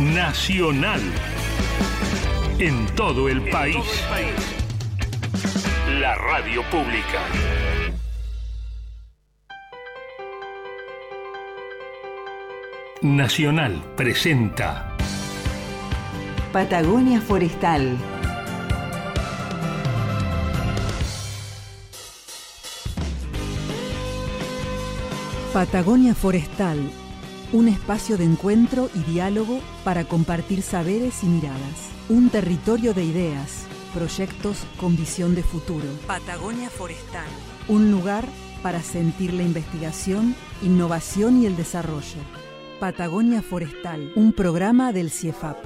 Nacional. En todo el país. La radio pública. Nacional presenta Patagonia Forestal. Patagonia Forestal, un espacio de encuentro y diálogo para compartir saberes y miradas. Un territorio de ideas, proyectos con visión de futuro. Patagonia Forestal. Un lugar para sentir la investigación, innovación y el desarrollo. Patagonia Forestal, un programa del CIEFAP.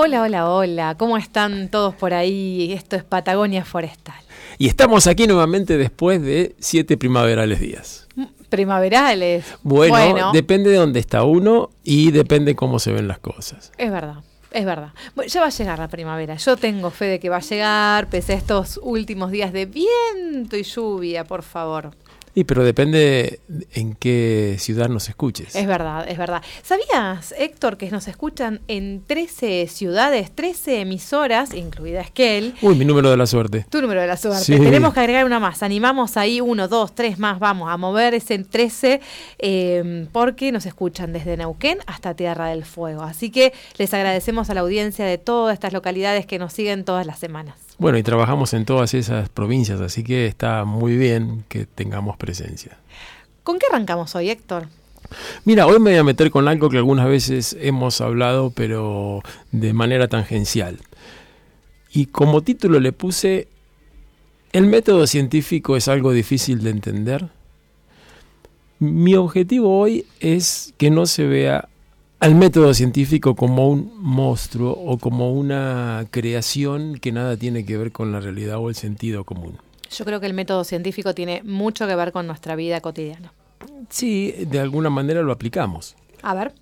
Hola, hola, hola, ¿cómo están todos por ahí? Esto es Patagonia Forestal. Y estamos aquí nuevamente después de siete primaverales días. Primaverales. Bueno, depende de dónde está uno y depende cómo se ven las cosas. Es verdad. Es verdad. Bueno, ya va a llegar la primavera. Yo tengo fe de que va a llegar, pese a estos últimos días de viento y lluvia, por favor. Sí, pero depende en qué ciudad nos escuches. Es verdad, es verdad. ¿Sabías, Héctor, que nos escuchan en 13 ciudades, 13 emisoras, incluida Esquel? Uy, mi número de la suerte. Tu número de la suerte. Tenemos que agregar una más. Animamos ahí uno, dos, tres más. Vamos a mover ese 13 eh, porque nos escuchan desde Neuquén hasta Tierra del Fuego. Así que les agradecemos a la audiencia de todas estas localidades que nos siguen todas las semanas. Bueno, y trabajamos en todas esas provincias, así que está muy bien que tengamos presencia. ¿Con qué arrancamos hoy, Héctor? Mira, hoy me voy a meter con algo que algunas veces hemos hablado, pero de manera tangencial. Y como título le puse, ¿el método científico es algo difícil de entender? Mi objetivo hoy es que no se vea al método científico como un monstruo o como una creación que nada tiene que ver con la realidad o el sentido común. Yo creo que el método científico tiene mucho que ver con nuestra vida cotidiana. Sí, de alguna manera lo aplicamos. A ver.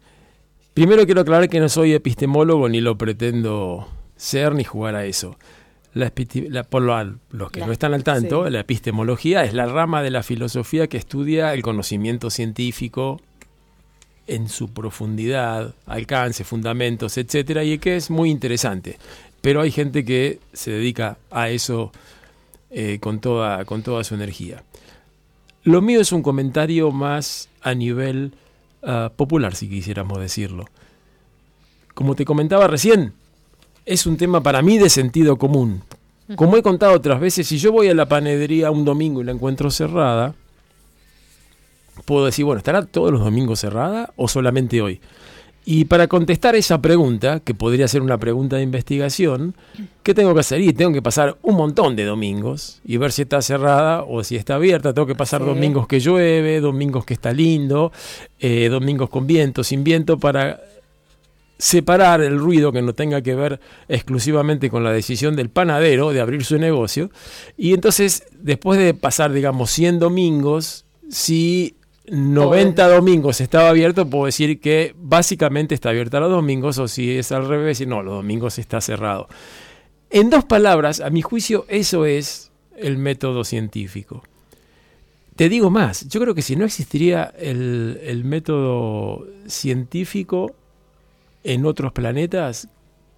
Primero quiero aclarar que no soy epistemólogo ni lo pretendo ser ni jugar a eso. La, por los que no están al tanto, la epistemología es la rama de la filosofía que estudia el conocimiento científico en su profundidad, alcance, fundamentos, etcétera, y que es muy interesante. Pero hay gente que se dedica a eso eh, con, toda, con toda su energía. Lo mío es un comentario más a nivel ah, popular, si quisiéramos decirlo. Como te comentaba recién, es un tema para mí de sentido común. Como he contado otras veces, si yo voy a la panadería un domingo y la encuentro cerrada, puedo decir, bueno, ¿estará todos los domingos cerrada o solamente hoy? Y para contestar esa pregunta, que podría ser una pregunta de investigación, ¿qué tengo que hacer? Y tengo que pasar un montón de domingos y ver si está cerrada o si está abierta. Tengo que pasar domingos que llueve, domingos que está lindo, eh, domingos con viento, sin viento, para separar el ruido que no tenga que ver exclusivamente con la decisión del panadero de abrir su negocio. Y entonces, después de pasar, digamos, 100 domingos, si 90 domingos estaba abierto, puedo decir que básicamente está abierta los domingos, o si es al revés, no, los domingos está cerrado. En dos palabras, a mi juicio, eso es el método científico. Te digo más, yo creo que si no existiría el, el método científico en otros planetas,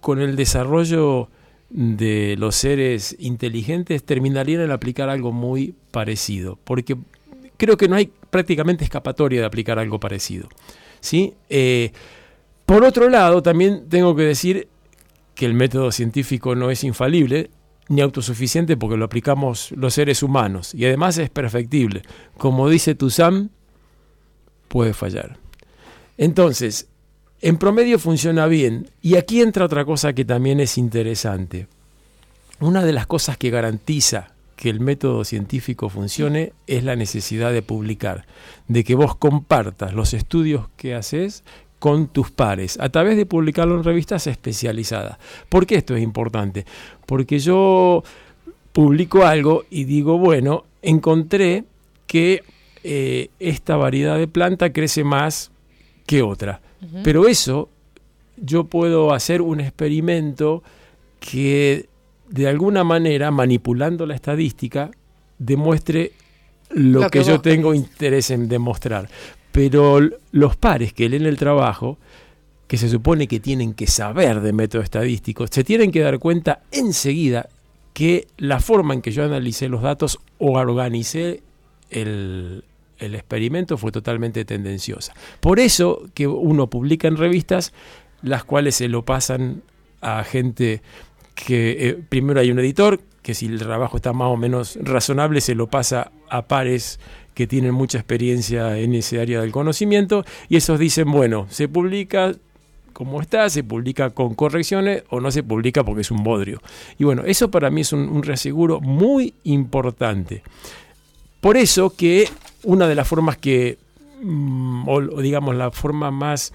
con el desarrollo de los seres inteligentes, terminarían en aplicar algo muy parecido. Porque creo que no hay prácticamente escapatoria de aplicar algo parecido. ¿sí? Eh, por otro lado, también tengo que decir que el método científico no es infalible ni autosuficiente porque lo aplicamos los seres humanos y además es perfectible. Como dice Tuzam, puede fallar. Entonces, en promedio funciona bien y aquí entra otra cosa que también es interesante. Una de las cosas que garantiza que el método científico funcione es la necesidad de publicar, de que vos compartas los estudios que haces con tus pares a través de publicarlo en revistas especializadas. ¿Por qué esto es importante? Porque yo publico algo y digo, bueno, encontré que eh, esta variedad de planta crece más que otra. Pero eso yo puedo hacer un experimento que de alguna manera, manipulando la estadística, demuestre lo, que, yo tengo interés en demostrar. Pero los pares que leen el trabajo, que se supone que tienen que saber de método estadístico, se tienen que dar cuenta enseguida que la forma en que yo analicé los datos o organicé el, el experimento fue totalmente tendenciosa. Por eso que uno publica en revistas las cuales se lo pasan a gente que eh, primero hay un editor, que si el trabajo está más o menos razonable se lo pasa a pares que tienen mucha experiencia en ese área del conocimiento y esos dicen, bueno, se publica como está, se publica con correcciones o no se publica porque es un bodrio. Y bueno, eso para mí es un, un reaseguro muy importante. Por eso que una de las formas que, mm, o digamos la forma más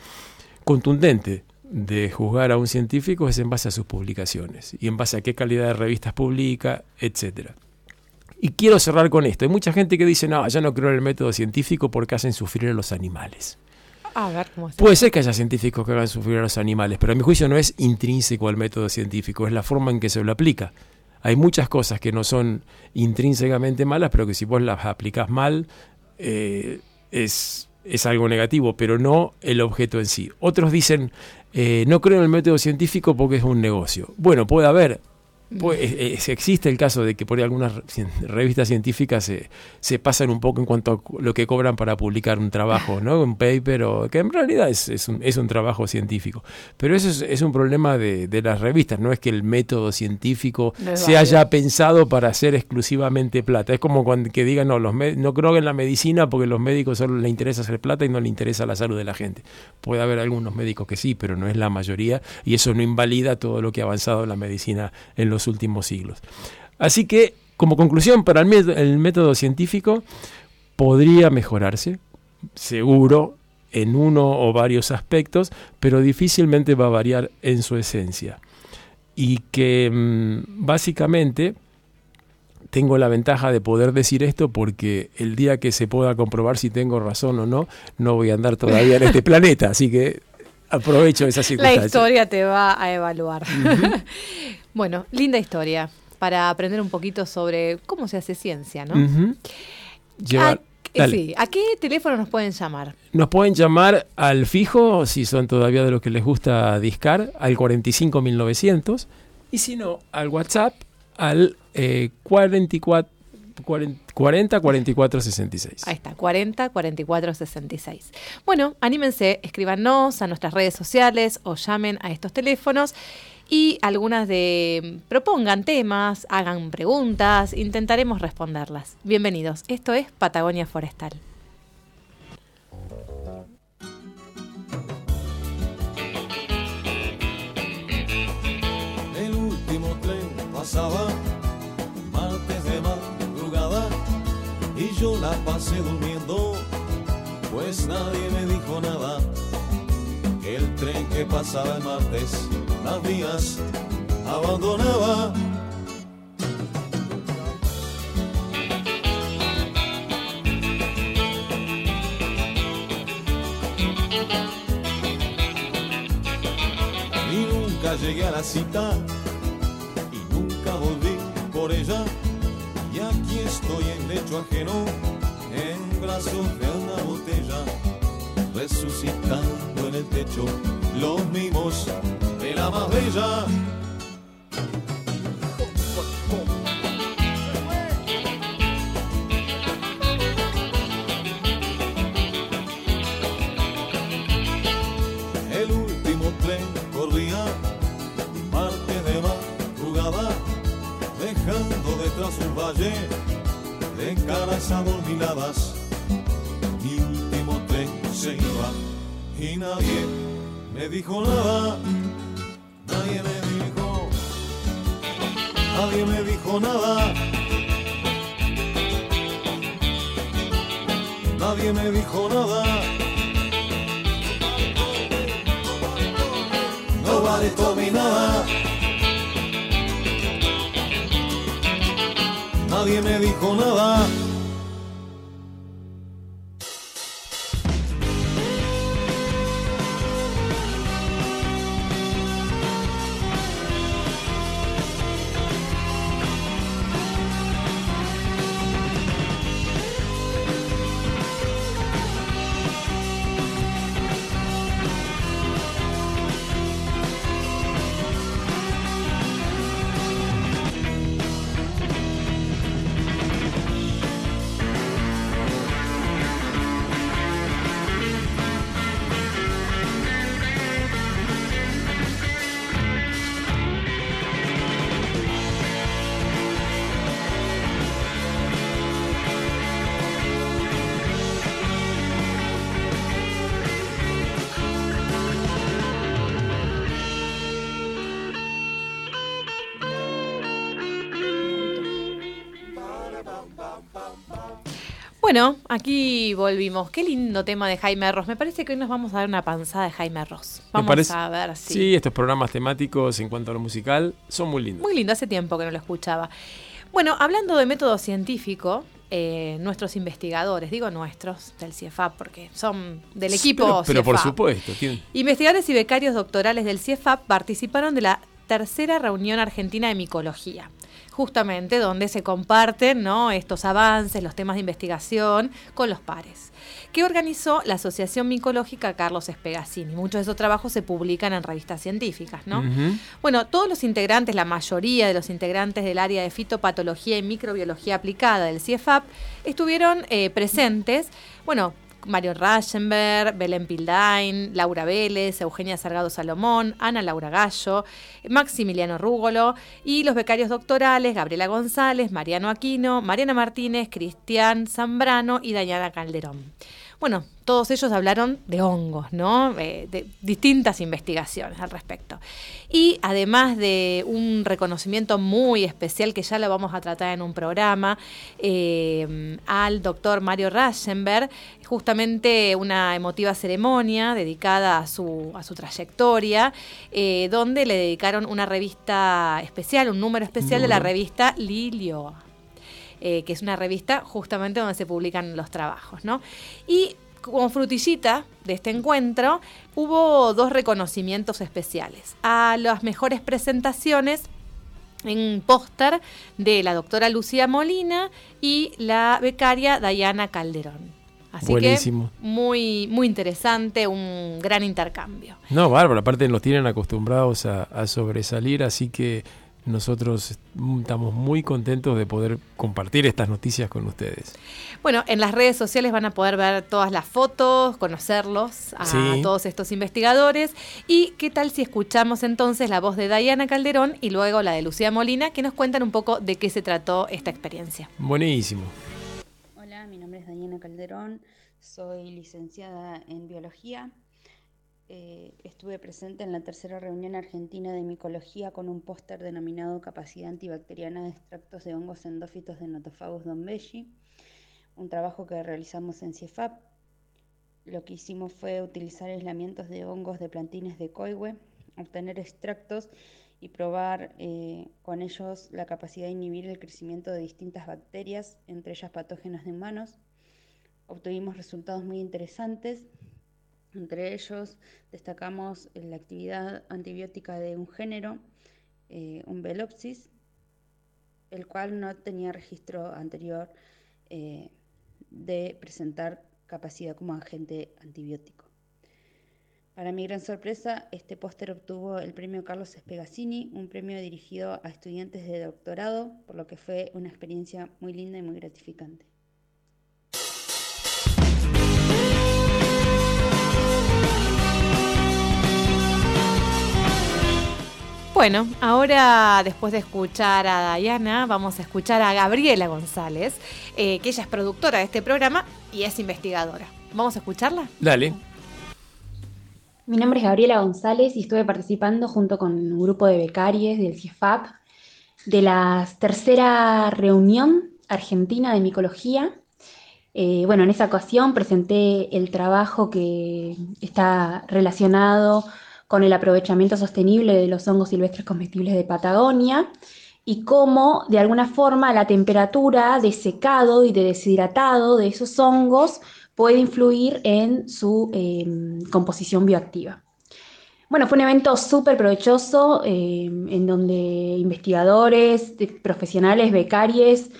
contundente de juzgar a un científico es en base a sus publicaciones y en base a qué calidad de revistas publica, etcétera. Y quiero cerrar con esto. Hay mucha gente que dice, no, ya no creo en el método científico porque hacen sufrir a los animales. Puede ser que haya científicos que hagan sufrir a los animales, pero a mi juicio no es intrínseco al método científico, es la forma en que se lo aplica. Hay muchas cosas que no son intrínsecamente malas, pero que si vos las aplicás mal, eh, es, es algo negativo, pero no el objeto en sí. Otros dicen, eh, no creo en el método científico porque es un negocio. Bueno, puede haber pues, existe el caso de que por ahí algunas revistas científicas se, se, pasan un poco en cuanto a lo que cobran para publicar un trabajo, ¿no? un paper, o, que en realidad es, es, un, es un, trabajo científico. Pero eso es, es un problema de, de, las revistas, no es que el método científico se haya pensado para hacer exclusivamente plata. Es como cuando que digan, no, los no creo en la medicina porque los médicos solo les interesa hacer plata y no les interesa la salud de la gente. Puede haber algunos médicos que sí, pero no es la mayoría y eso no invalida todo lo que ha avanzado la medicina en los últimos siglos. Así que, como conclusión, para el, método científico podría mejorarse, seguro, en uno o varios aspectos, pero difícilmente va a variar en su esencia. Y que mm, básicamente tengo la ventaja de poder decir esto porque el día que se pueda comprobar si tengo razón o no, no voy a andar todavía en este planeta. Así que aprovecho esa circunstancia. La historia te va a evaluar. Bueno, linda historia para aprender un poquito sobre cómo se hace ciencia, ¿no? ¿A, sí, ¿A qué teléfono nos pueden llamar? Nos pueden llamar al fijo, si son todavía de los que les gusta discar, al 45900 y si no, al WhatsApp al 44 40 44 66. Ahí está, 40 44 66. Bueno, anímense, escríbanos a nuestras redes sociales o llamen a estos teléfonos y algunas de propongan temas, hagan preguntas, intentaremos responderlas. Bienvenidos, esto es Patagonia Forestal. El último tren pasaba yo la pasé durmiendo, pues nadie me dijo nada. El tren que pasaba el martes las vías abandonaba. Y nunca llegué a la cita y nunca volví por ella. Y estoy en lecho ajeno, en brazos de una botella, resucitando en el techo los mimos la más bella. Bueno, aquí volvimos. Qué lindo tema de Jaime Ross. Me parece que hoy nos vamos a dar una panzada de Jaime Ross. Vamos a ver si. Sí, estos programas temáticos en cuanto a lo musical son muy lindos. Muy lindo, hace tiempo que no lo escuchaba. Bueno, hablando de método científico, eh, nuestros investigadores, digo nuestros, del CIEFAP, porque son del equipo Pero, pero por supuesto. Investigadores y becarios doctorales del CIEFAP participaron de la tercera reunión argentina de micología justamente donde se comparten ¿no? estos avances, los temas de investigación con los pares, que organizó la Asociación Micológica Carlos Espegasini. Muchos de esos trabajos se publican en revistas científicas. ¿no? Bueno, todos los integrantes, la mayoría de los integrantes del área de fitopatología y microbiología aplicada del CIEFAP, estuvieron eh, presentes. Bueno, Mario Raschenberg, Belén Pildain, Laura Vélez, Eugenia Sargado Salomón, Ana Laura Gallo, Maximiliano Rúgolo y los becarios doctorales Gabriela González, Mariano Aquino, Mariana Martínez, Cristian Zambrano y Dayana Calderón. Bueno, todos ellos hablaron de hongos, ¿no? Eh, de distintas investigaciones al respecto. Y además de un reconocimiento muy especial que ya lo vamos a tratar en un programa, eh, al doctor Mario Raschenberg, justamente una emotiva ceremonia dedicada a su, a su trayectoria, eh, donde le dedicaron una revista especial, un número especial de la revista Lilio. Que es una revista justamente donde se publican los trabajos, ¿no? Y como frutillita de este encuentro, hubo dos reconocimientos especiales. A las mejores presentaciones en póster de la doctora Lucía Molina y la becaria Dayana Calderón. Así Buenísimo. que muy, muy interesante, un gran intercambio. No, bárbaro, aparte nos tienen acostumbrados a sobresalir, así que nosotros estamos muy contentos de poder compartir estas noticias con ustedes. Bueno, en las redes sociales van a poder ver todas las fotos, conocerlos a todos estos investigadores. ¿Y qué tal si escuchamos entonces la voz de Diana Calderón y luego la de Lucía Molina, que nos cuentan un poco de qué se trató esta experiencia? Buenísimo. Hola, mi nombre es Diana Calderón, soy licenciada en biología eh, estuve presente en la tercera reunión argentina de micología con un póster denominado Capacidad antibacteriana de extractos de hongos endófitos de Notophagus dombelli, un trabajo que realizamos en CIEFAP. Lo que hicimos fue utilizar aislamientos de hongos de plantines de coihue, obtener extractos y probar eh, con ellos la capacidad de inhibir el crecimiento de distintas bacterias, entre ellas patógenas de humanos. Obtuvimos resultados muy interesantes entre ellos destacamos la actividad antibiótica de un género, eh, un Velopsis, el cual no tenía registro anterior eh, de presentar capacidad como agente antibiótico. Para mi gran sorpresa, este póster obtuvo el premio Carlos Espegasini, un premio dirigido a estudiantes de doctorado, por lo que fue una experiencia muy linda y muy gratificante. Bueno, ahora después de escuchar a Diana, vamos a escuchar a Gabriela González, eh, que ella es productora de este programa y es investigadora. ¿Vamos a escucharla? Dale. Mi nombre es Gabriela González y estuve participando junto con un grupo de becarios del CIFAP de la tercera reunión argentina de micología. Eh, bueno, en esa ocasión presenté el trabajo que está relacionado con el aprovechamiento sostenible de los hongos silvestres comestibles de Patagonia y cómo de alguna forma la temperatura de secado y de deshidratado de esos hongos puede influir en su em, composición bioactiva. Bueno, fue un evento súper provechoso em, en donde investigadores, profesionales, becarios,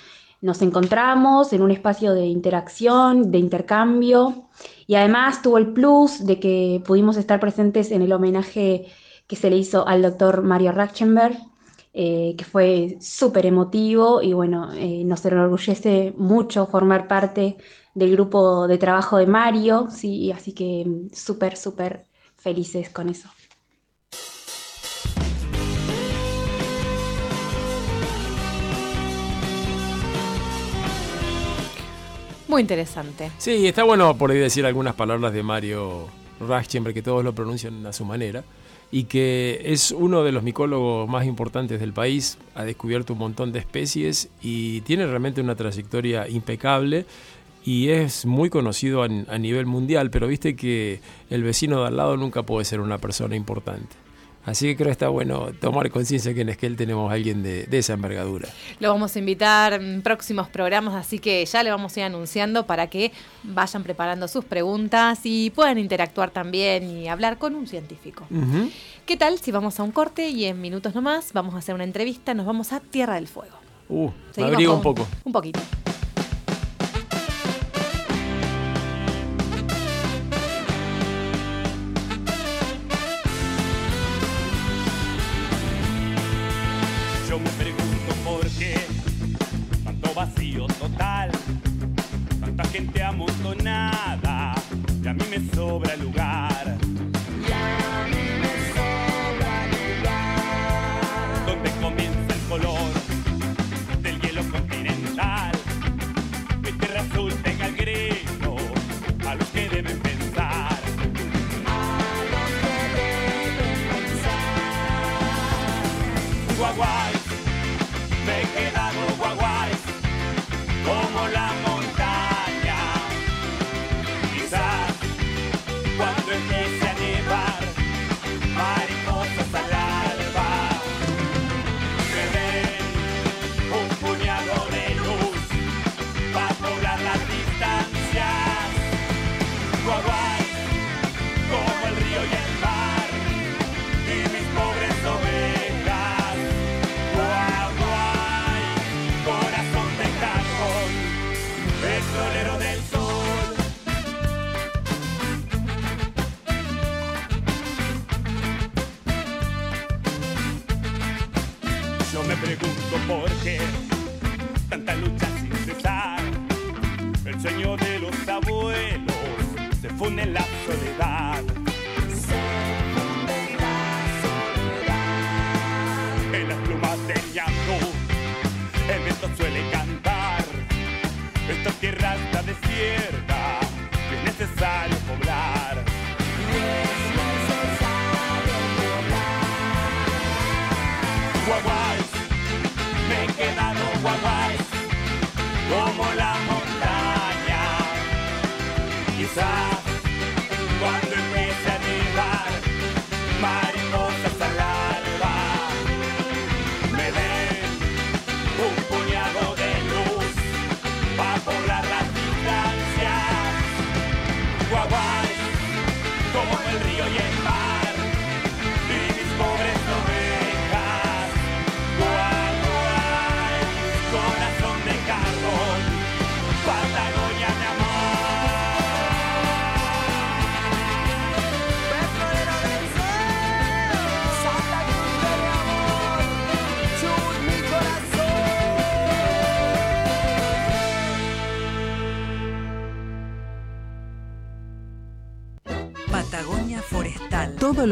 nos encontramos en un espacio de interacción, de intercambio y además tuvo el plus de que pudimos estar presentes en el homenaje que se le hizo al doctor Mario Rachtenberg, eh, que fue súper emotivo y bueno, eh, nos enorgullece mucho formar parte del grupo de trabajo de Mario, sí, así que súper, súper felices con eso. Muy interesante. Sí, está bueno por ahí decir algunas palabras de Mario Rachtenberg, que todos lo pronuncian a su manera y que es uno de los micólogos más importantes del país, ha descubierto un montón de especies y tiene realmente una trayectoria impecable y es muy conocido a, nivel mundial, pero viste que el vecino de al lado nunca puede ser una persona importante. Así que creo que está bueno tomar conciencia que en Esquel tenemos a alguien de, esa envergadura. Lo vamos a invitar en próximos programas, así que ya le vamos a ir anunciando para que vayan preparando sus preguntas y puedan interactuar también y hablar con un científico. ¿Qué tal si vamos a un corte y en minutos nomás vamos a hacer una entrevista? Nos vamos a Tierra del Fuego. Uh, me un poco. Un poquito.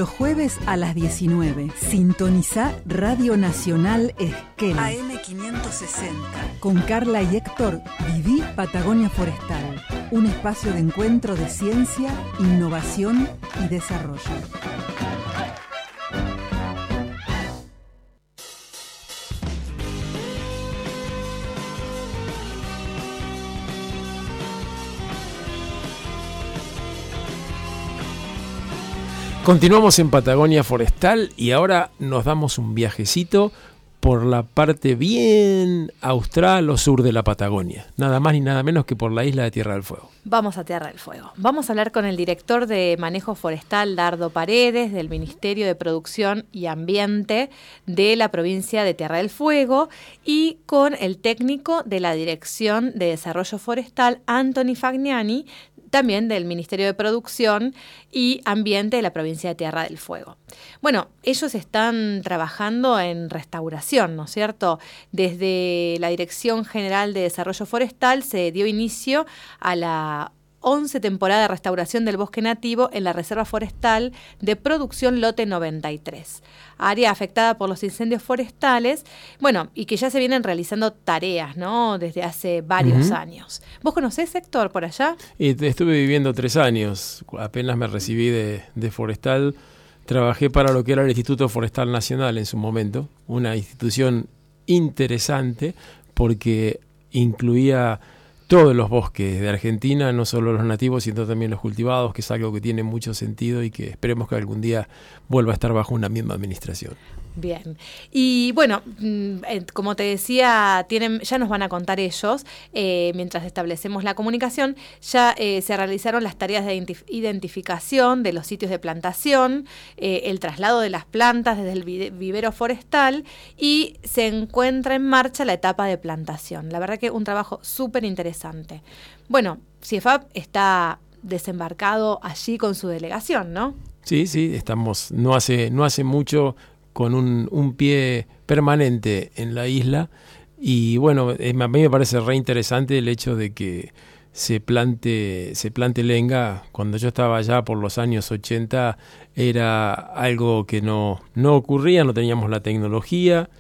Los jueves a las 19. Sintoniza Radio Nacional Esquel. AM560. Con Carla y Héctor, Viví Patagonia Forestal. Un espacio de encuentro de ciencia, innovación y desarrollo. Continuamos en Patagonia Forestal y ahora nos damos un viajecito por la parte bien austral o sur de la Patagonia. Nada más ni nada menos que por la isla de Tierra del Fuego. Vamos a Tierra del Fuego. Vamos a hablar con el director de Manejo Forestal, Dardo Paredes, del Ministerio de Producción y Ambiente de la provincia de Tierra del Fuego, y con el técnico de la Dirección de Desarrollo Forestal, Anthony Fagnani, también del Ministerio de Producción y Ambiente de la provincia de Tierra del Fuego. Bueno, ellos están trabajando en restauración, ¿no es cierto? Desde la Dirección General de Desarrollo Forestal se dio inicio a la 11 temporada de restauración del bosque nativo en la Reserva Forestal de Producción Lote 93, área afectada por los incendios forestales, bueno, y que ya se vienen realizando tareas, ¿no? Desde hace varios Ujú. años. ¿Vos conocés, Héctor, por allá? Y estuve viviendo tres años, apenas me recibí de, de forestal, trabajé para lo que era el Instituto Forestal Nacional en su momento, una institución interesante porque incluía todos los bosques de Argentina, no solo los nativos, sino también los cultivados, que es algo que tiene mucho sentido y que esperemos que algún día vuelva a estar bajo una misma administración. Bien. Y bueno, mm, como te decía, tienen, ya nos van a contar ellos, eh, mientras establecemos la comunicación, ya eh, se realizaron las tareas de identif- identificación de los sitios de plantación, eh, el traslado de las plantas desde el vivero forestal y se encuentra en marcha la etapa de plantación. La verdad que un trabajo súper interesante. Bueno, CIEFAP está desembarcado allí con su delegación, ¿no? Sí, sí, estamos no hace, no hace mucho con un, un pie permanente en la isla y bueno, a mí me parece re interesante el hecho de que se plante, se plante lenga. Cuando yo estaba allá por los años 80 era algo que no, no ocurría, no teníamos la tecnología,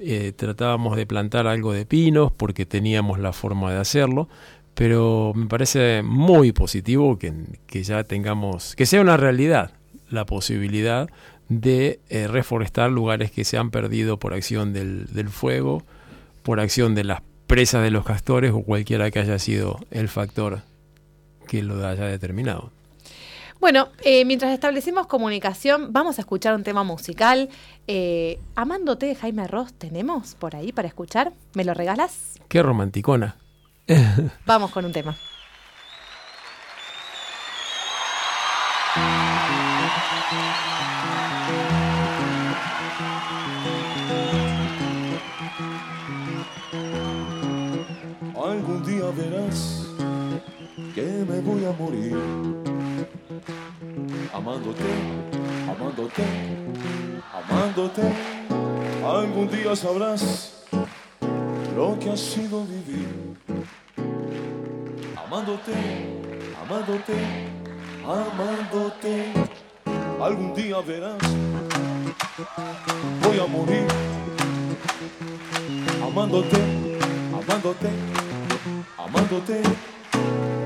eh, tratábamos de plantar algo de pinos porque teníamos la forma de hacerlo, pero me parece muy positivo que, que ya tengamos, que sea una realidad la posibilidad de eh, reforestar lugares que se han perdido por acción del, del fuego, por acción de las presas de los castores o cualquiera que haya sido el factor que lo haya determinado. Bueno, eh, mientras establecimos comunicación, vamos a escuchar un tema musical. Eh, Amándote de Jaime Ross, ¿tenemos por ahí para escuchar? ¿Me lo regalas? Qué romanticona. Vamos con un tema. Que me voy a morir amándote, amándote, amándote. Algún día sabrás lo que ha sido vivir amándote, amándote, amándote. Algún día verás voy a morir amándote, amándote, amándote.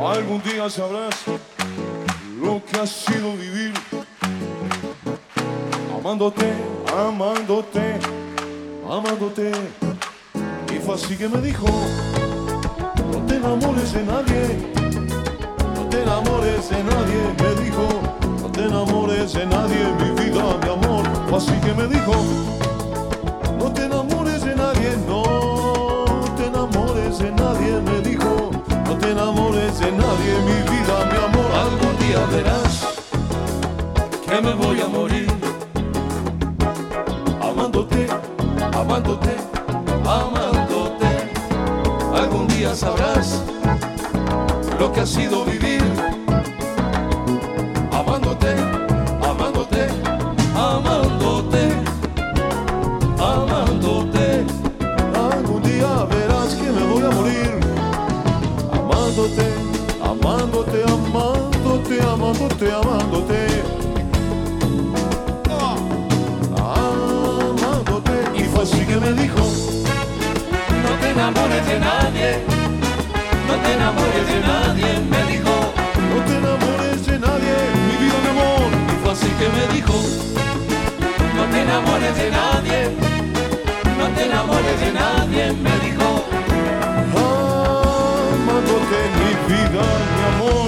Algún día sabrás lo que ha sido vivir. Amándote, amándote, amándote. Y fue así que me dijo, no te enamores de nadie, no te enamores de nadie. Me dijo, no te enamores de nadie, mi vida, mi amor. Fue así que me dijo, enamores de nadie, mi vida, mi amor. Algún día verás que me voy a morir. Amándote, amándote, amándote. Algún día sabrás lo que ha sido vivir. Amándote, amándote. Y fue así que me dijo, no te enamores de nadie, no te enamores de nadie, me dijo, no te enamores de nadie, mi vida, mi amor. Y fue así que me dijo, no te enamores de nadie, no te enamores de nadie, me dijo. Amándote mi vida, mi amor.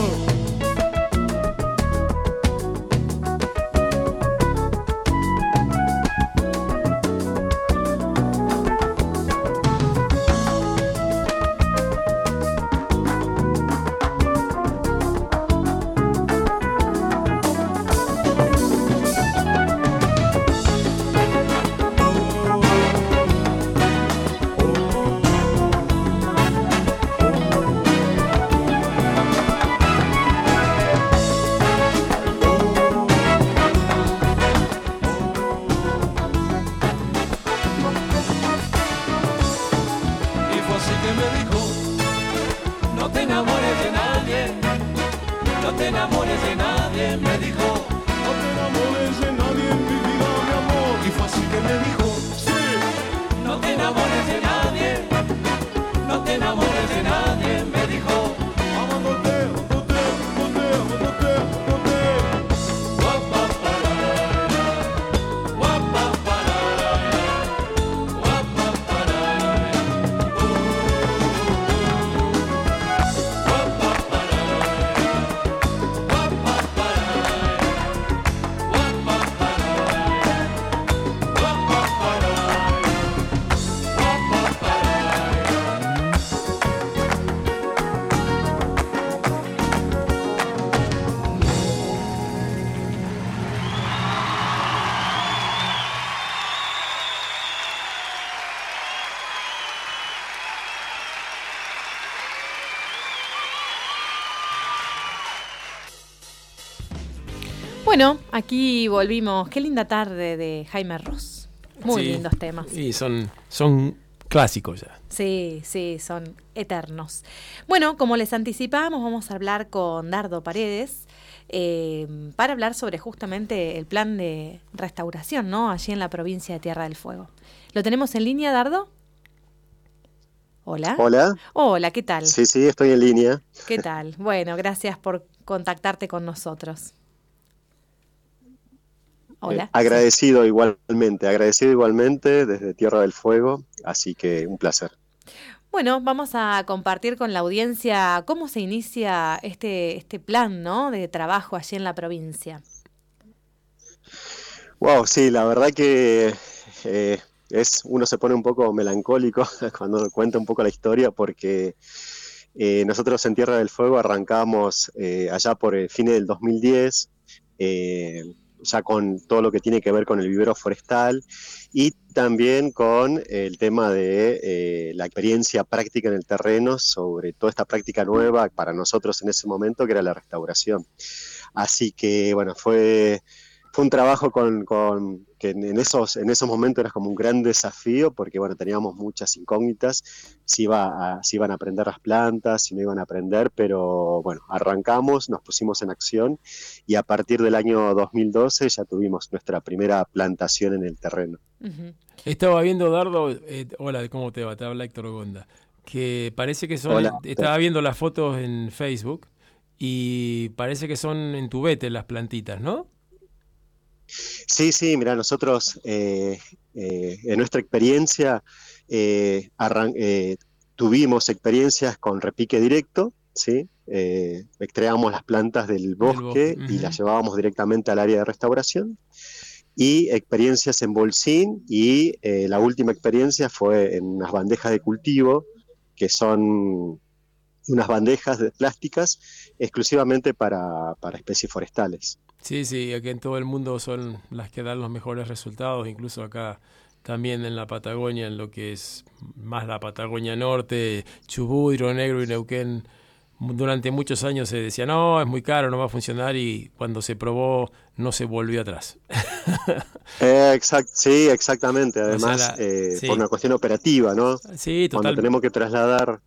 Aquí volvimos. Qué linda tarde de Jaime Ross. Muy Sí. lindos temas. Y son, son clásicos ya. Sí, sí, son eternos. Bueno, como les anticipábamos, vamos a hablar con Dardo Paredes eh, para hablar sobre justamente el plan de restauración, ¿no? Allí en la provincia de Tierra del Fuego. ¿Lo tenemos en línea, Dardo? Hola. Hola. Hola, ¿qué tal? Sí, sí, estoy en línea. ¿Qué tal? Bueno, gracias por contactarte con nosotros. Hola. Eh, agradecido igualmente, agradecido igualmente desde Tierra del Fuego, así que un placer. Bueno, vamos a compartir con la audiencia cómo se inicia este, este plan ¿no? de trabajo allí en la provincia. Wow, sí, la verdad que eh, es, uno se pone un poco melancólico cuando cuenta un poco la historia porque eh, nosotros en Tierra del Fuego arrancamos eh, allá por el fin del 2010, eh, ya con todo lo que tiene que ver con el vivero forestal y también con el tema de eh, la experiencia práctica en el terreno sobre toda esta práctica nueva para nosotros en ese momento que era la restauración. Así que bueno, fue, fue un trabajo con, con- que en esos, en esos momentos era como un gran desafío porque bueno, teníamos muchas incógnitas, si, iba a- si iban a aprender las plantas, si no iban a aprender, pero bueno, arrancamos, nos pusimos en acción y a partir del año 2012 ya tuvimos nuestra primera plantación en el terreno. Estaba viendo, Dardo, eh, hola, ¿cómo te va? Te habla Héctor Gonda. Que parece que son, Hola. estaba viendo las fotos en Facebook y parece que son en tubete las plantitas, ¿no? Sí, sí, mira, nosotros eh, eh, en nuestra experiencia eh, tuvimos experiencias con repique directo, ¿sí? Extraíamos las plantas del bosque bosque, y las llevábamos directamente al área de restauración. Y experiencias en bolsín y la última experiencia fue en unas bandejas de cultivo, que son unas bandejas de plásticas exclusivamente para, para especies forestales. Sí, sí, aquí en todo el mundo son las que dan los mejores resultados, incluso acá también en la Patagonia, en lo que es más la Patagonia Norte, Chubut, Río Negro y Neuquén. Durante muchos años se decía, no, es muy caro, no va a funcionar y cuando se probó no se volvió atrás. Eh, exact- sí, exactamente. sea, Además, la- eh, sí. por una cuestión operativa, ¿no? Sí, Cuando total. tenemos que trasladar,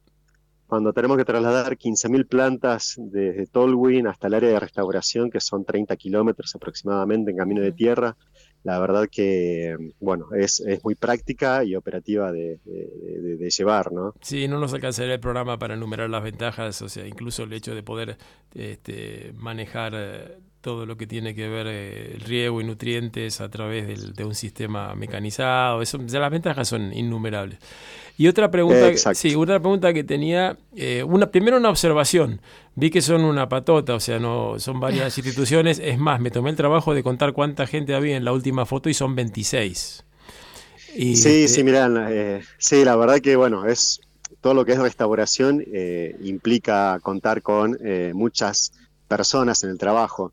cuando tenemos que trasladar 15.000 plantas desde Tolwyn hasta el área de restauración, que son 30 kilómetros aproximadamente en camino de tierra, la verdad que, bueno, es, es muy práctica y operativa de, de- de- de llevar, ¿no? Sí, no nos alcanzaría el programa para enumerar las ventajas, o sea, incluso el hecho de poder este, manejar eh, todo lo que tiene que ver eh, el riego y nutrientes a través del- de un sistema mecanizado, eso, ya las ventajas son innumerables. Y otra pregunta, Eh, exacto. sí, otra pregunta que tenía, eh, una, primero una observación, vi que son una patota, o sea, no son varias instituciones, es más, me tomé el trabajo de contar cuánta gente había en la última foto y son 26. Y, Sí, este, sí, mirá, eh, sí, la verdad que bueno, es todo lo que es restauración eh, implica contar con eh, muchas personas en el trabajo.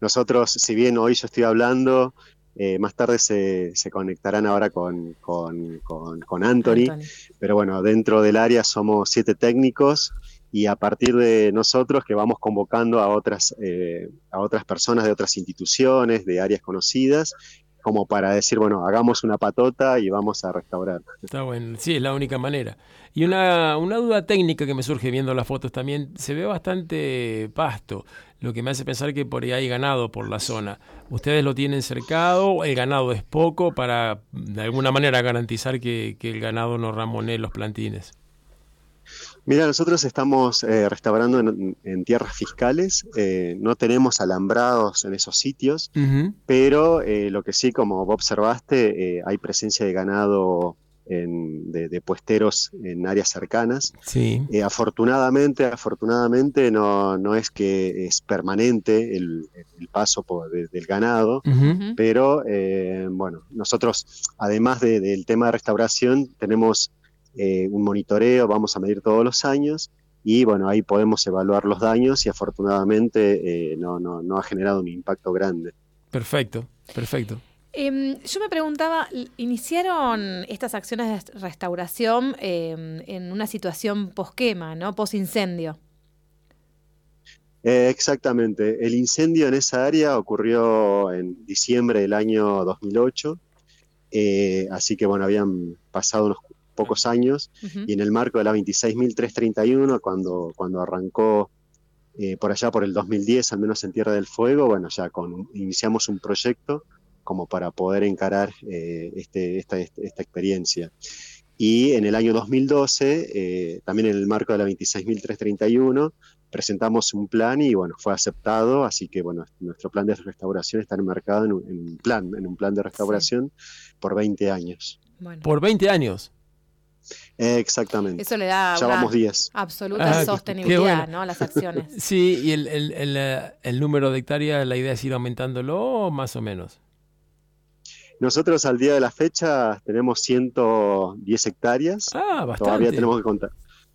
Nosotros, si bien hoy yo estoy hablando, eh, más tarde se, se conectarán ahora con, con, con, con Anthony, Anthony. pero bueno, dentro del área somos siete técnicos y a partir de nosotros que vamos convocando a otras, eh, a otras personas de otras instituciones, de áreas conocidas, como para decir, bueno, hagamos una patota y vamos a restaurar. Está bueno, sí, es la única manera. Y una, una duda técnica que me surge viendo las fotos también, se ve bastante pasto, lo que me hace pensar que por ahí hay ganado por la zona. ¿Ustedes lo tienen cercado? ¿El ganado es poco para de alguna manera garantizar que, que el ganado no ramonee los plantines? Mira, nosotros estamos eh, restaurando en, en tierras fiscales, eh, no tenemos alambrados en esos sitios, pero eh, lo que sí, como vos observaste, eh, hay presencia de ganado en- de, de puesteros en áreas cercanas. Sí. Eh, afortunadamente, afortunadamente no, no es que es permanente el, el paso por- de- del ganado, pero eh, bueno, nosotros, además de- del tema de restauración, tenemos eh, un monitoreo, vamos a medir todos los años y bueno, ahí podemos evaluar los daños y afortunadamente eh, no, no, no ha generado un impacto grande. Perfecto, perfecto. Em, yo me preguntaba, ¿iniciaron estas acciones de restauración em, en una situación posquema, ¿no? Posincendio. Eh, exactamente, el incendio en esa área ocurrió en diciembre del año 2008, eh, así que bueno, habían pasado unos pocos años Ujú. y en el marco de la 26.331, cuando, cuando arrancó eh, por allá por el 2010, al menos en Tierra del Fuego, bueno, ya con, iniciamos un proyecto como para poder encarar eh, este, esta, este- esta experiencia. Y en el año 2012, eh, también en el marco de la 26.331, presentamos un plan y bueno, fue aceptado, así que bueno, nuestro plan de restauración está enmarcado en un, en un plan, en un plan de restauración por 20 años. Bueno, Por 20 años. Exactamente. eso le da ya una vamos 10. absoluta Ah, sostenibilidad, bueno. ¿no? A las acciones. Sí, y el, el- el, eh, el número de hectáreas, la idea es ir aumentándolo o más o menos. Nosotros al día de la fecha tenemos 110 hectáreas. Ah, bastante. Todavía tenemos que,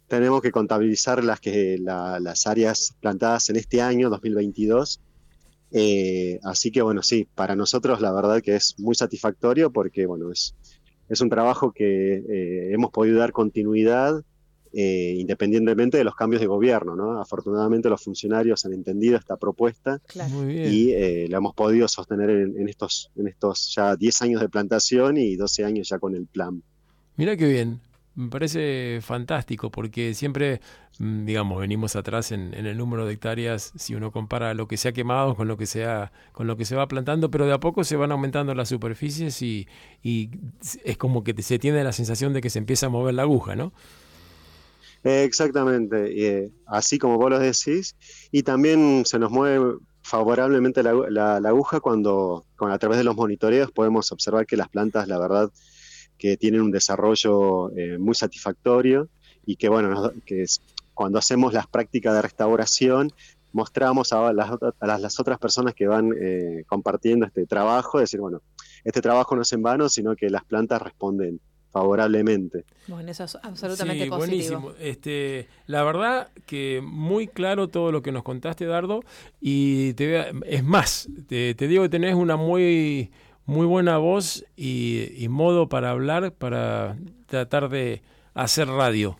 tenemos que contabilizar las, que, la- las áreas plantadas en este año, 2022. Eh, así que bueno, sí, para nosotros la verdad que es muy satisfactorio porque bueno, es, es un trabajo que eh, hemos podido dar continuidad eh, independientemente de los cambios de gobierno, ¿no? Afortunadamente los funcionarios han entendido esta propuesta Claro. Y eh, la hemos podido sostener en, en estos, en estos ya 10 años de plantación y 12 años ya con el plan. Mira qué bien. Me parece fantástico porque siempre, mm, digamos, venimos atrás en, en el número de hectáreas si uno compara lo que se ha quemado con lo que se, ha- con lo que se va plantando, pero de a poco se van aumentando las superficies y, es como que se tiene la sensación de que se empieza a mover la aguja, ¿no? Exactamente, eh, así como vos lo decís, y también se nos mueve favorablemente la, la- aguja cuando, con, a través de los monitoreos podemos observar que las plantas, la verdad, que tienen un desarrollo eh, muy satisfactorio y que, bueno, que es- cuando hacemos las prácticas de restauración, mostramos a las, a las, las otras personas que van eh, compartiendo este trabajo, decir, bueno, este trabajo no es en vano, sino que las plantas responden favorablemente. Bueno, eso es absolutamente Sí, positivo. buenísimo. Este, la verdad que muy claro todo lo que nos contaste, Dardo. Y te voy a- es más, te, te digo que tenés una muy, muy buena voz y, y modo para hablar, para tratar de hacer radio.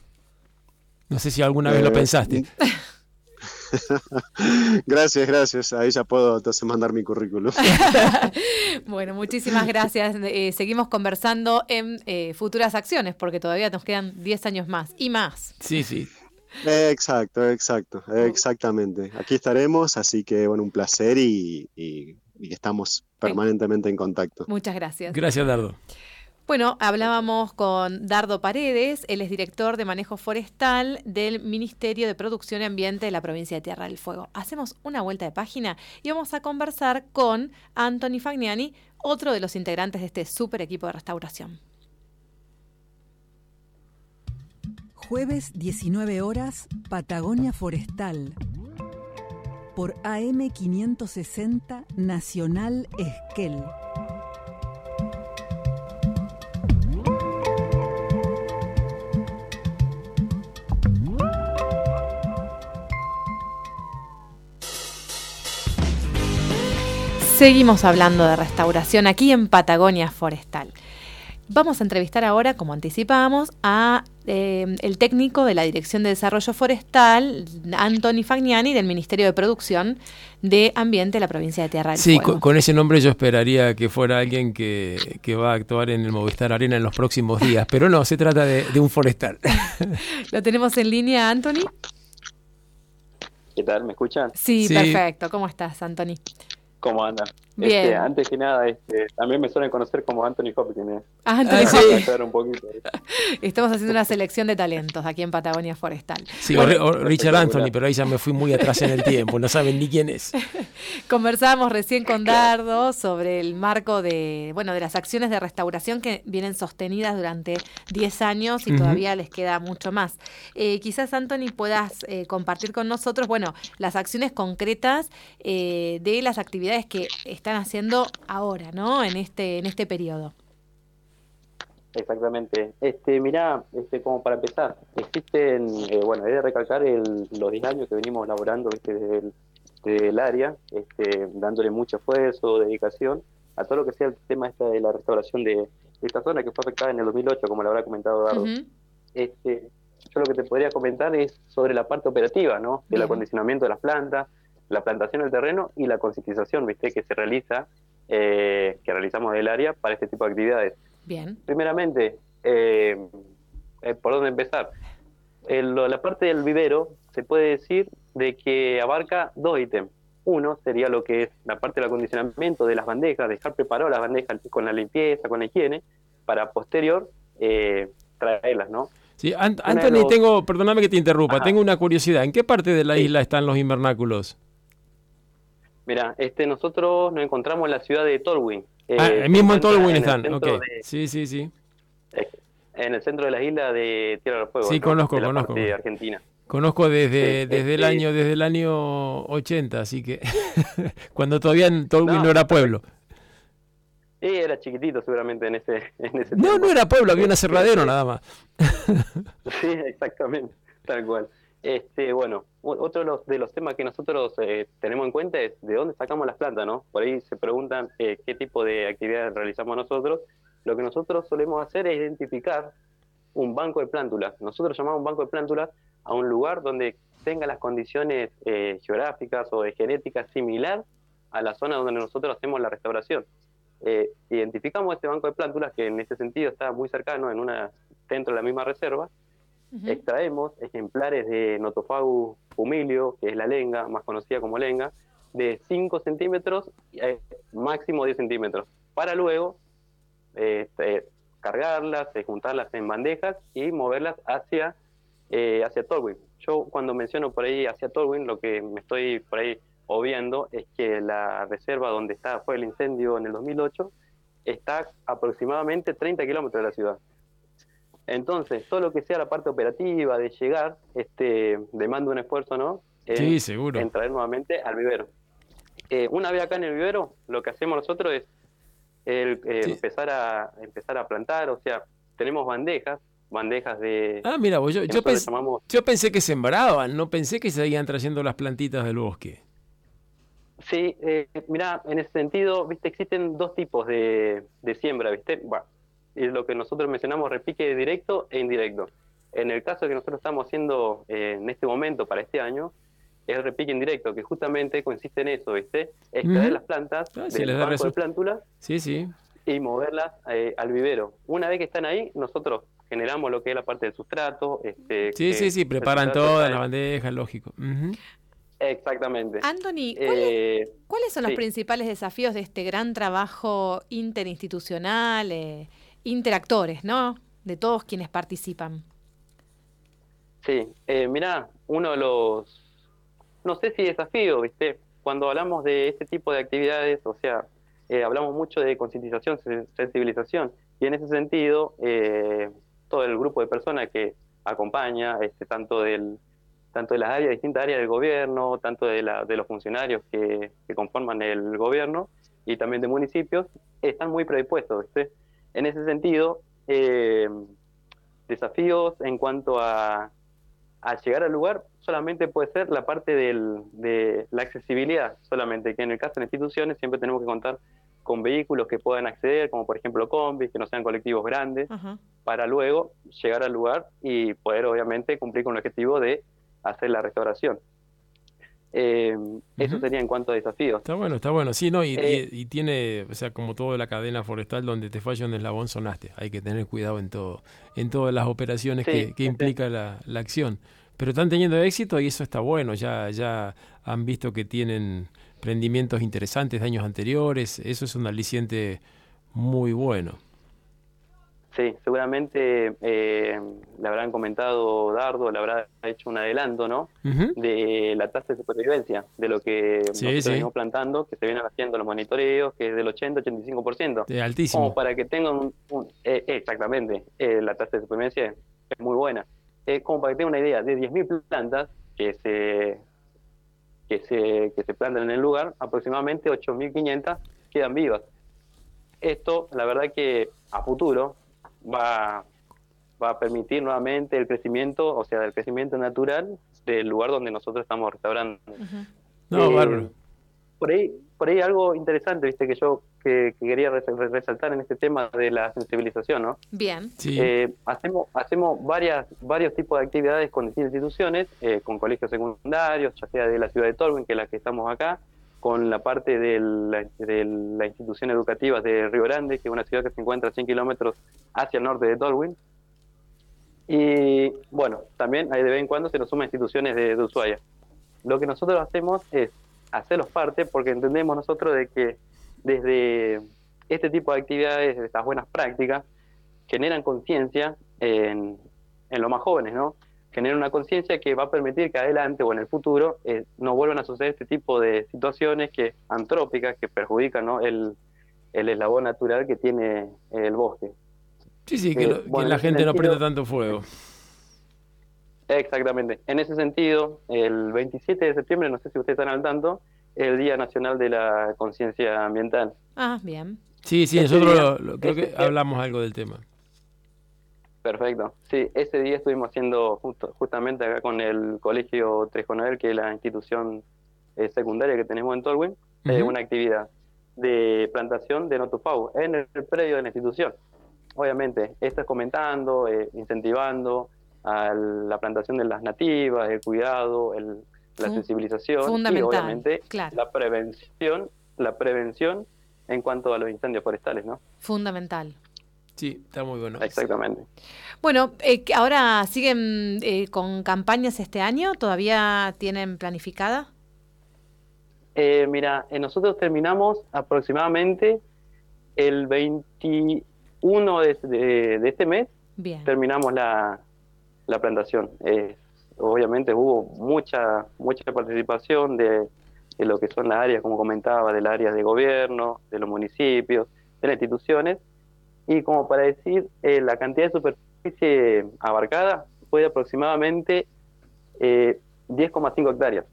No sé si alguna vez lo Eh, pensaste. gracias, gracias. Ahí ya puedo entonces mandar mi currículum. Bueno, muchísimas gracias. Eh, seguimos conversando en eh, futuras acciones porque todavía nos quedan 10 años más y más. Sí, sí. Exacto, exacto, exactamente. Aquí estaremos, así que bueno, un placer y, y- y estamos permanentemente en contacto. Muchas gracias. Gracias, Dardo. Bueno, hablábamos con Dardo Paredes, él es director de manejo forestal del Ministerio de Producción y Ambiente de la provincia de Tierra del Fuego. Hacemos una vuelta de página y vamos a conversar con Anthony Fagnani, otro de los integrantes de este super equipo de restauración. Jueves 19 horas, Patagonia Forestal. Por AM560 Nacional Esquel. Seguimos hablando de restauración aquí en Patagonia Forestal. Vamos a entrevistar ahora, como anticipábamos, a eh, el técnico de la Dirección de Desarrollo Forestal, Anthony Fagnani, del Ministerio de Producción de Ambiente de la provincia de Tierra del Sí, Fuego. con, con ese nombre yo esperaría que fuera alguien que, que va a actuar en el Movistar Arena en los próximos días, pero no, se trata de, de un forestal. ¿Lo tenemos en línea, Anthony? ¿Qué tal? ¿Me escuchan? Sí, Sí. perfecto. ¿Cómo estás, Anthony? ¿Cómo andan? Bien. Este, antes que nada, este, también me suelen conocer como Anthony Hopkins. ¿eh? Ah, Anthony Ah, sí. Un poquito. Estamos haciendo una selección de talentos aquí en Patagonia Forestal. Sí, o, Ri- o Richard Anthony, pero ahí ya me fui muy atrás en el tiempo, no saben ni quién es. Conversábamos recién con Dardo sobre el marco de, bueno, de las acciones de restauración que vienen sostenidas durante 10 años y todavía les queda mucho más. Eh, quizás, Anthony, puedas eh, compartir con nosotros, bueno, las acciones concretas eh, de las actividades que están haciendo ahora, ¿no? En este, en este periodo. Exactamente. Este, mirá, este, como para empezar, existen, eh, bueno, he de recalcar el- los 10 años que venimos laborando ¿viste? desde, el, desde el área, este, dándole mucho esfuerzo, dedicación a todo lo que sea el tema esta de la restauración de, de esta zona que fue afectada en el 2008, como lo habrá comentado Dardo. Este, yo lo que te podría comentar es sobre la parte operativa, ¿no? Del acondicionamiento de las plantas, la plantación del terreno y la concientización, ¿viste? Que se realiza, eh, que realizamos del área para este tipo de actividades. Bien. Primeramente, eh, eh, ¿por dónde empezar? El- la parte del vivero se puede decir de que abarca dos ítems. Uno sería lo que es la parte del acondicionamiento de las bandejas, dejar preparado las bandejas con la limpieza, con la higiene, para posterior eh, traerlas, ¿no? Sí, Ant- Anthony, los- tengo, perdóname que te interrumpa, Ajá. tengo una curiosidad. ¿En qué parte de la Sí. isla están los invernáculos? Mira, este, nosotros nos encontramos en la ciudad de Tolwyn. eh, ah, se el mismo en Tolwyn el están, ok. de- Sí, sí, sí. en el centro de la isla de Tierra del Fuego. Sí, ¿no? conozco, de la conozco. parte argentina. Conozco desde, Sí, desde el este- año desde el año 80, así que cuando todavía en Tolwyn no, No, era pueblo. Y era chiquitito seguramente en ese, en ese No, tiempo. no era pueblo, había un aserradero nada más. Sí, exactamente, tal cual. Este, bueno, otro de los, temas que nosotros eh, tenemos en cuenta es de dónde sacamos las plantas, ¿no? Por ahí se preguntan eh, qué tipo de actividades realizamos nosotros. Lo que nosotros solemos hacer es identificar un banco de plántulas. Nosotros llamamos un banco de plántulas a un lugar donde tenga las condiciones eh, geográficas o de genética similar a la zona donde nosotros hacemos la restauración. Identificamos este banco de plántulas que en ese sentido está muy cercano, en una dentro de la misma reserva, Extraemos ejemplares de Notophagus humilio, que es la lenga, más conocida como lenga, de 5 centímetros, eh, máximo 10 centímetros, para luego eh, eh, cargarlas, juntarlas en bandejas y moverlas hacia, eh, hacia Tolwyn. Yo cuando menciono por ahí hacia Tolwyn, lo que me estoy por ahí obviando es que la reserva donde está, fue el incendio en el 2008 está aproximadamente 30 kilómetros de la ciudad. Entonces, todo lo que sea la parte operativa de llegar, este, demanda un esfuerzo, ¿no? En, Sí, seguro. en traer nuevamente al vivero. Eh, una vez acá en el vivero, lo que hacemos nosotros es el, eh, Sí. empezar a empezar a plantar, o sea, tenemos bandejas, bandejas de Ah, mira, vos, yo, yo, pens- llamamos yo pensé que sembraban, no pensé que seguían trayendo las plantitas del bosque. Sí, eh, mira, en ese sentido, viste, existen dos tipos de, de siembra, viste. Bueno, es lo que nosotros mencionamos repique directo e indirecto. En el caso que nosotros estamos haciendo eh, en este momento para este año, es el repique indirecto, que justamente consiste en eso, viste, extraer Ujú. las plantas Ah, del les da banco de plántulas Sí, sí. y moverlas eh, al vivero. Una vez que están ahí, nosotros generamos lo que es la parte del sustrato. Este, Sí, que sí, sí, preparan las en- bandejas, lógico. Exactamente. Anthony, ¿cuáles, Eh, cuáles son los principales desafíos de este gran trabajo interinstitucional, eh, interactores, ¿no? De todos quienes participan. Sí, eh, mira, uno de los, no sé si desafío, ¿viste? Cuando hablamos de este tipo de actividades, o sea, eh, hablamos mucho de concientización, sen- sensibilización, y en ese sentido, eh, todo el grupo de personas que acompaña, este, tanto del tanto de las áreas, distintas áreas del gobierno, tanto de, la, de los funcionarios que, que conforman el gobierno y también de municipios, están muy predispuestos, ¿viste? En ese sentido, eh, desafíos en cuanto a, a llegar al lugar solamente puede ser la parte del, de la accesibilidad, solamente que en el caso de instituciones siempre tenemos que contar con vehículos que puedan acceder, como por ejemplo combis, que no sean colectivos grandes, para luego llegar al lugar y poder obviamente cumplir con el objetivo de hacer la restauración. Eh, Eso sería en cuanto a desafíos. Está bueno, está bueno. Sí, no, y, Eh, y- y tiene, o sea, como toda la cadena forestal, donde te falla un eslabón, sonaste. Hay que tener cuidado en todo, en todas las operaciones Sí, que, que implica la, la acción. Pero están teniendo éxito y eso está bueno. Ya, ya han visto que tienen prendimientos interesantes de años anteriores. Eso es un aliciente muy bueno. Sí, seguramente eh, le habrán comentado Dardo, le habrá hecho un adelanto, ¿no? De la tasa de supervivencia, de lo que Sí, nosotros sí. venimos plantando, que se vienen haciendo los monitoreos, que es del 80-85%. Eh, altísimo. Como para que tengan un, un- eh, exactamente, eh, la tasa de supervivencia es, es muy buena. Eh, como para que tengan una idea, de 10.000 plantas que se, que, se, que se plantan en el lugar, aproximadamente 8.500 quedan vivas. Esto, la verdad que a futuro va, va a permitir nuevamente el crecimiento, o sea, el crecimiento natural del lugar donde nosotros estamos restaurando. No, Eh, bárbaro. Por ahí, por ahí algo interesante, viste, que yo que, que quería res- resaltar en este tema de la sensibilización, ¿no? Bien. Eh, hacemos hacemos varias varios tipos de actividades con distintas instituciones, eh, con colegios secundarios, ya sea de la ciudad de Tolwyn, que es la que estamos acá, con la parte de la, de la institución educativa de Río Grande, que es una ciudad que se encuentra a 100 kilómetros hacia el norte de Tolwyn. Y bueno, también de vez en cuando se nos suman instituciones de, de Ushuaia. Lo que nosotros hacemos es hacerlos parte porque entendemos nosotros de que desde este tipo de actividades, de estas buenas prácticas, generan conciencia en, en los más jóvenes, ¿no? Generan una conciencia que va a permitir que adelante o en el futuro eh, no vuelvan a suceder este tipo de situaciones que antrópicas que perjudican ¿no? el, el eslabón natural que tiene el bosque. Sí, sí, que, Eh, lo- que bueno, la gente no prenda tanto fuego. Exactamente. En ese sentido, el 27 de septiembre, no sé si ustedes están al tanto, es el Día Nacional de la Conciencia Ambiental. Ah, bien. Sí, sí, Ese nosotros día- lo- lo- creo que día- hablamos algo del tema. Perfecto. Sí, ese día estuvimos haciendo justo- justamente acá con el Colegio Trejonoel, que es la institución eh, secundaria que tenemos en Tolwyn, eh, una actividad de plantación de notopau en el predio de la institución. Obviamente, esto es comentando, eh, incentivando a la plantación de las nativas, el cuidado, el- la Fun- sensibilización y obviamente claro. la prevención, la prevención en cuanto a los incendios forestales, ¿no? Fundamental. Sí, está muy bueno. Exactamente. Bueno, eh, ahora siguen eh, con campañas este año, ¿todavía tienen planificada? Eh, mira, eh, nosotros terminamos aproximadamente el 21 de, de- de este mes, Bien. terminamos la, la plantación. Eh, obviamente hubo mucha mucha participación de, de lo que son las áreas, como comentaba, de las áreas de gobierno, de los municipios, de las instituciones, y como para decir, eh, la cantidad de superficie abarcada fue de aproximadamente eh, 10,5 hectáreas.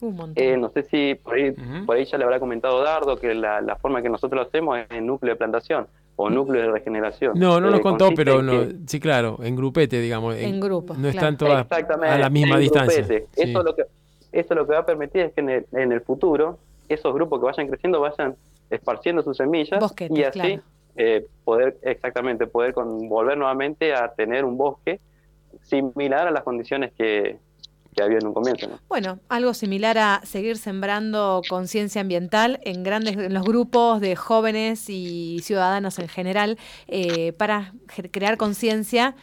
Un montón. Eh, no sé si por ahí, por ahí ya le habrá comentado Dardo que la, la forma que nosotros lo hacemos es en núcleo de plantación o núcleo de regeneración. No, no Eh, nos contó, pero en no, que- sí, claro, en grupete, digamos. En grupos, No claro. están todas Exactamente, a la misma en distancia. Sí. Eso, lo que, eso lo que va a permitir es que en el, en el futuro esos grupos que vayan creciendo vayan esparciendo sus semillas y así claro. Eh, poder, exactamente, poder con, volver nuevamente a tener un bosque similar a las condiciones que, que había en un comienzo. ¿no? Bueno, algo similar a seguir sembrando conciencia ambiental en grandes en los grupos de jóvenes y ciudadanos en general eh, para crear conciencia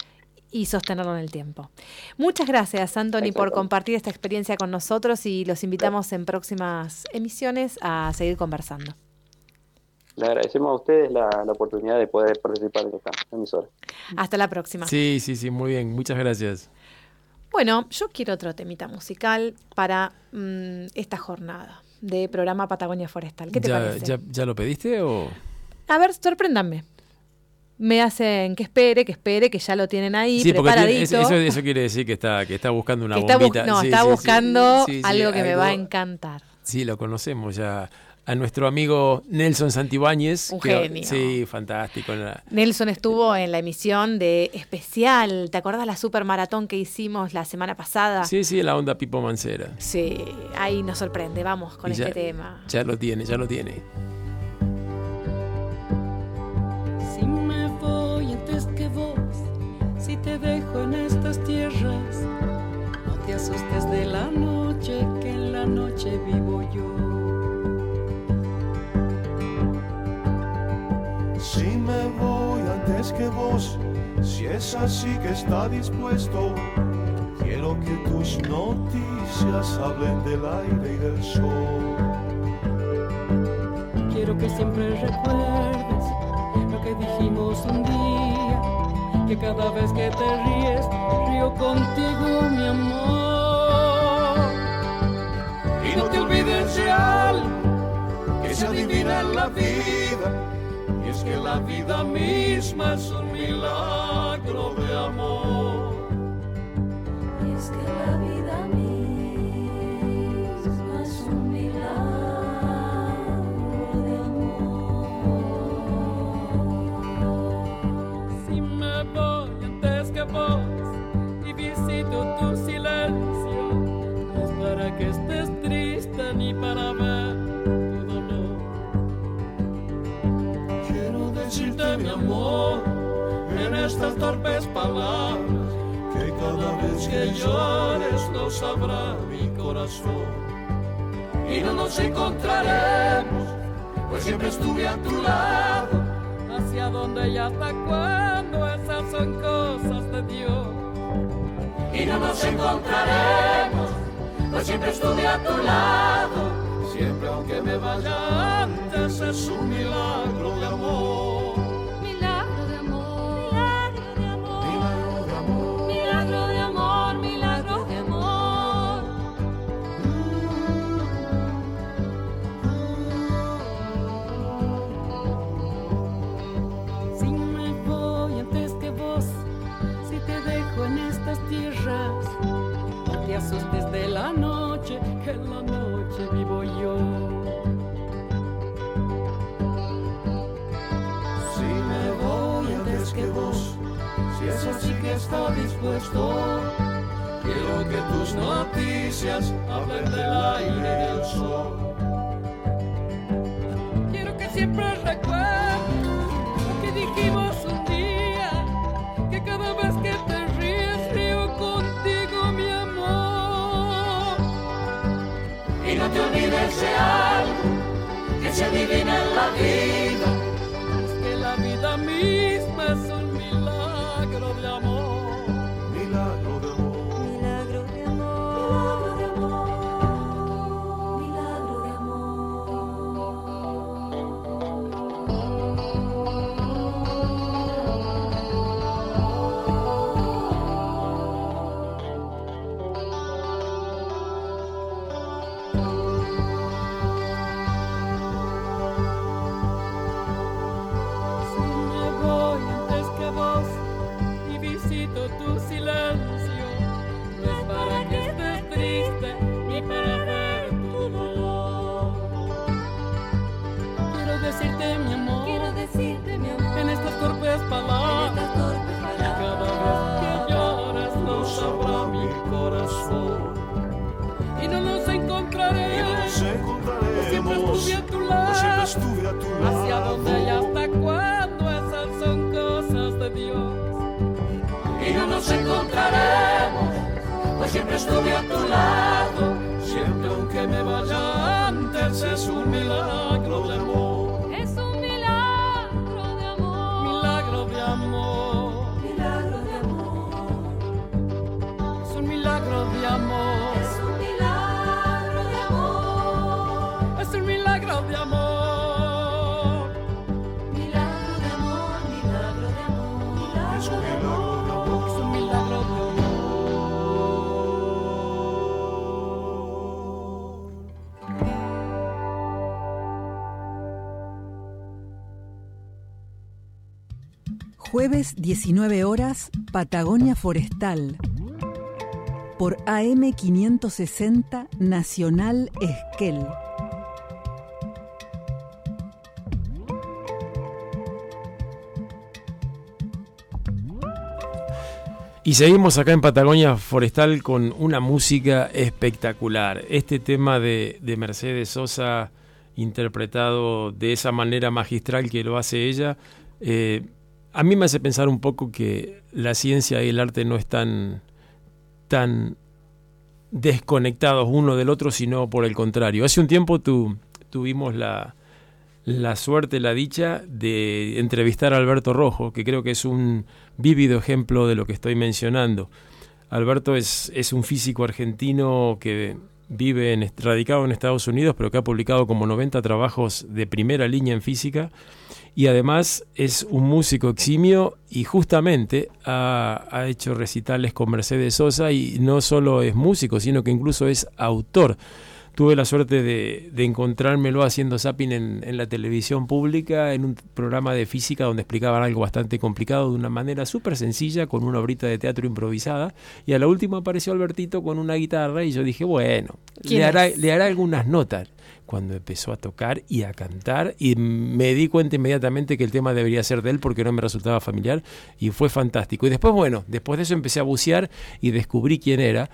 y sostenerlo en el tiempo. Muchas gracias, Anthony, por compartir esta experiencia con nosotros y los invitamos en próximas emisiones a seguir conversando. Le agradecemos a ustedes la, la oportunidad de poder participar en esta emisora. Hasta la próxima. Sí, sí, sí, muy bien. Muchas gracias. Bueno, yo quiero otro temita musical para mm, esta jornada de programa Patagonia Forestal. ¿Qué te ya, parece? ya, ¿Ya lo pediste o...? A ver, sorpréndanme. Me hacen que espere, que espere, que ya lo tienen ahí Sí, tiene- preparadito. eso, quiere decir que está, que está buscando una que está bus- bombita. no, Sí, está sí, buscando Sí, sí, algo que me va a encantar. Sí, lo conocemos ya. A nuestro amigo Nelson Santibáñez. Un que- genio. Sí, fantástico. Nelson estuvo en la emisión de especial. ¿Te acordás la super maratón que hicimos la semana pasada? Sí, sí, la onda Pipo Mancera. Sí, ahí nos sorprende. Vamos con este tema. Ya lo tiene, ya lo tiene. Antes que vos, si es así que está dispuesto, quiero que tus noticias hablen del aire y del sol. Quiero que siempre recuerdes lo que dijimos un día, que cada vez que te ríes, río contigo, mi amor. Y no te olvides de algo que se adivina en la vida, es que la vida misma es un milagro de amor. Es que la estas torpes palabras que cada vez que llores lo sabrá mi corazón. Y no nos encontraremos pues siempre estuve a tu lado. Hacia dónde y hasta cuándo esas son cosas de Dios. y no nos encontraremos pues siempre estuve a tu lado. Siempre aunque me vaya antes es un milagro de amor no te asustes de la noche, que en la noche vivo yo. Si me voy antes que vos, si es así que está dispuesto, quiero que tus noticias hablen del aire y del sol. Quiero que siempre te que se adivina en la vida, Es que la vida misma es Jueves 19 horas, Patagonia Forestal. Por AM560 Nacional Esquel. Y seguimos acá en Patagonia Forestal con una música espectacular. Este tema de, de Mercedes Sosa, interpretado de esa manera magistral que lo hace ella, eh, a mí me hace pensar un poco que la ciencia y el arte no están tan desconectados uno del otro, sino por el contrario. Hace un tiempo tu, tuvimos la, la suerte, la dicha de entrevistar a Alberto Rojo, que creo que es un vívido ejemplo de lo que estoy mencionando. Alberto es, es un físico argentino que vive en, radicado en Estados Unidos, pero que ha publicado como 90 trabajos de primera línea en física y además es un músico eximio y justamente ha, ha, hecho recitales con Mercedes Sosa y no solo es músico, sino que incluso es autor. Tuve la suerte de, de encontrármelo haciendo zapping en, en, la televisión pública, en un programa de física donde explicaban algo bastante complicado de una manera súper sencilla, con una obrita de teatro improvisada. Y a la última apareció Albertito con una guitarra y yo dije, bueno, le hará, le hará algunas notas cuando empezó a tocar y a cantar y me di cuenta inmediatamente que el tema debería ser de él porque no me resultaba familiar y fue fantástico. Y después, bueno, después de eso empecé a bucear y descubrí quién era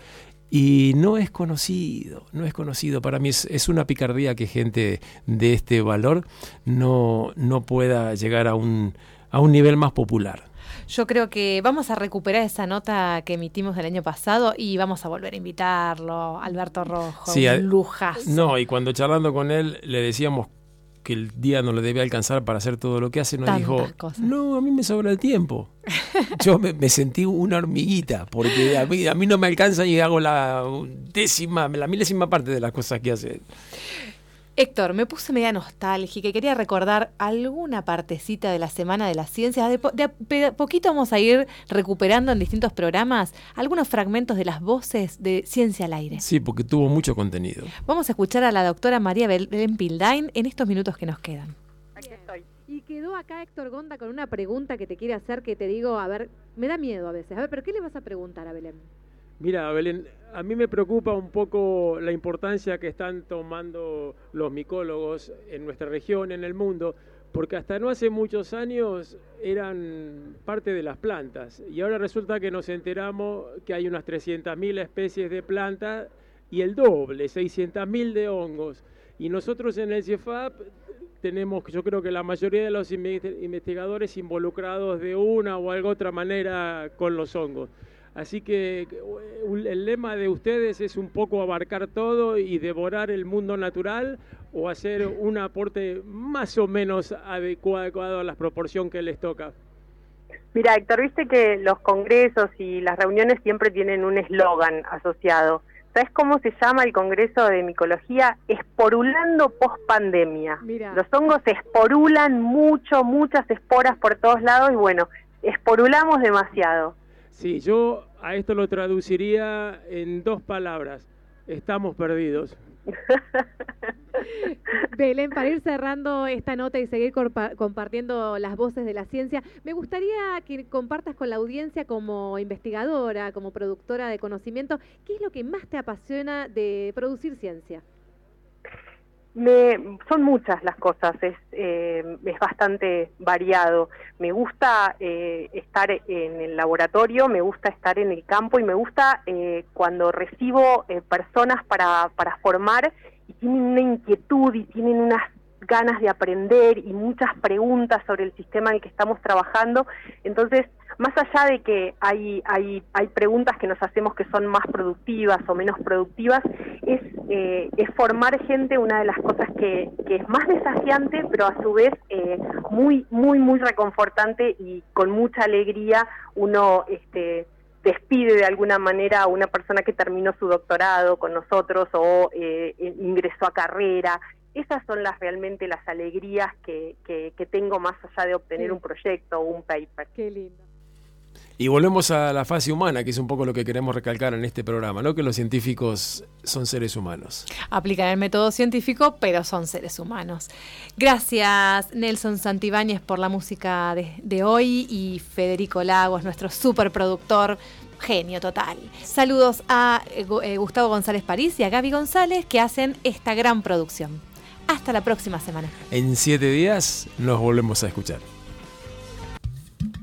y no es conocido, no es conocido. Para mí es, es, una picardía que gente de este valor no, no pueda llegar a un, a un nivel más popular. Yo creo que vamos a recuperar esa nota que emitimos el año pasado y vamos a volver a invitarlo, Alberto Rojo, sí, un lujazo. No, y cuando charlando con él le decíamos que el día no le debe alcanzar para hacer todo lo que hace, Tantas dijo, cosas. no, a mí me sobra el tiempo. Yo me, me, sentí una hormiguita, porque a mí, a mí no me alcanza y hago la décima, la milésima parte de las cosas que hace. Héctor, me puse media nostálgica y quería recordar alguna partecita de la Semana de las Ciencias. De, po de, de poquito vamos a ir recuperando en distintos programas algunos fragmentos de las voces de Ciencia al Aire. Sí, porque tuvo mucho contenido. Vamos a escuchar a la doctora María Belén Pildain en estos minutos que nos quedan. Aquí estoy. Y quedó acá Héctor Gonda con una pregunta que te quiere hacer que te digo, a ver, me da miedo a veces. A ver, pero ¿qué le vas a preguntar a Belén? Mira, Belén, a mí me preocupa un poco la importancia que están tomando los micólogos en nuestra región, en el mundo, porque hasta no hace muchos años eran parte de las plantas y ahora resulta que nos enteramos que hay unas 300.000 especies de plantas y el doble, 600.000 de hongos. Y nosotros en el CIEFAP tenemos, yo creo que la mayoría de los investigadores involucrados de una o alguna otra manera con los hongos. Así que el lema de ustedes es un poco abarcar todo y devorar el mundo natural o hacer un aporte más o menos adecuado a la proporción que les toca. Mira, Héctor, viste que los congresos y las reuniones siempre tienen un eslogan asociado. ¿Sabes cómo se llama el Congreso de Micología? Esporulando post pandemia. Los hongos esporulan mucho, muchas esporas por todos lados y bueno, esporulamos demasiado. Sí, yo a esto lo traduciría en dos palabras. Estamos perdidos. Belén, para ir cerrando esta nota y seguir compartiendo las voces de la ciencia, me gustaría que compartas con la audiencia como investigadora, como productora de conocimiento, ¿qué es lo que más te apasiona de producir ciencia? Me, son muchas las cosas, es, eh, es bastante variado. Me gusta eh, estar en el laboratorio, me gusta estar en el campo y me gusta eh, cuando recibo eh, personas para, para formar y tienen una inquietud y tienen unas ganas de aprender y muchas preguntas sobre el sistema en el que estamos trabajando. Entonces, más allá de que hay, hay, hay preguntas que nos hacemos que son más productivas o menos productivas, es, eh, es formar gente una de las cosas que, que, es más desafiante, pero a su vez eh, muy, muy, muy reconfortante y con mucha alegría uno este, despide de alguna manera a una persona que terminó su doctorado con nosotros o eh, ingresó a carrera esas son las realmente las alegrías que, que, que tengo más allá de obtener sí. un proyecto o un paper. Qué lindo. Y volvemos a la fase humana, que es un poco lo que queremos recalcar en este programa, ¿no? Que los científicos son seres humanos. Aplican el método científico, pero son seres humanos. Gracias, Nelson Santibáñez, por la música de, de hoy y Federico Lagos, nuestro superproductor genio total. Saludos a eh, Gustavo González París y a Gaby González que hacen esta gran producción. Hasta la próxima semana. En siete días nos volvemos a escuchar.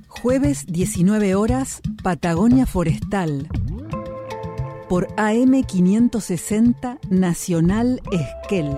Jueves 19 horas, Patagonia Forestal. Por AM560 Nacional Esquel.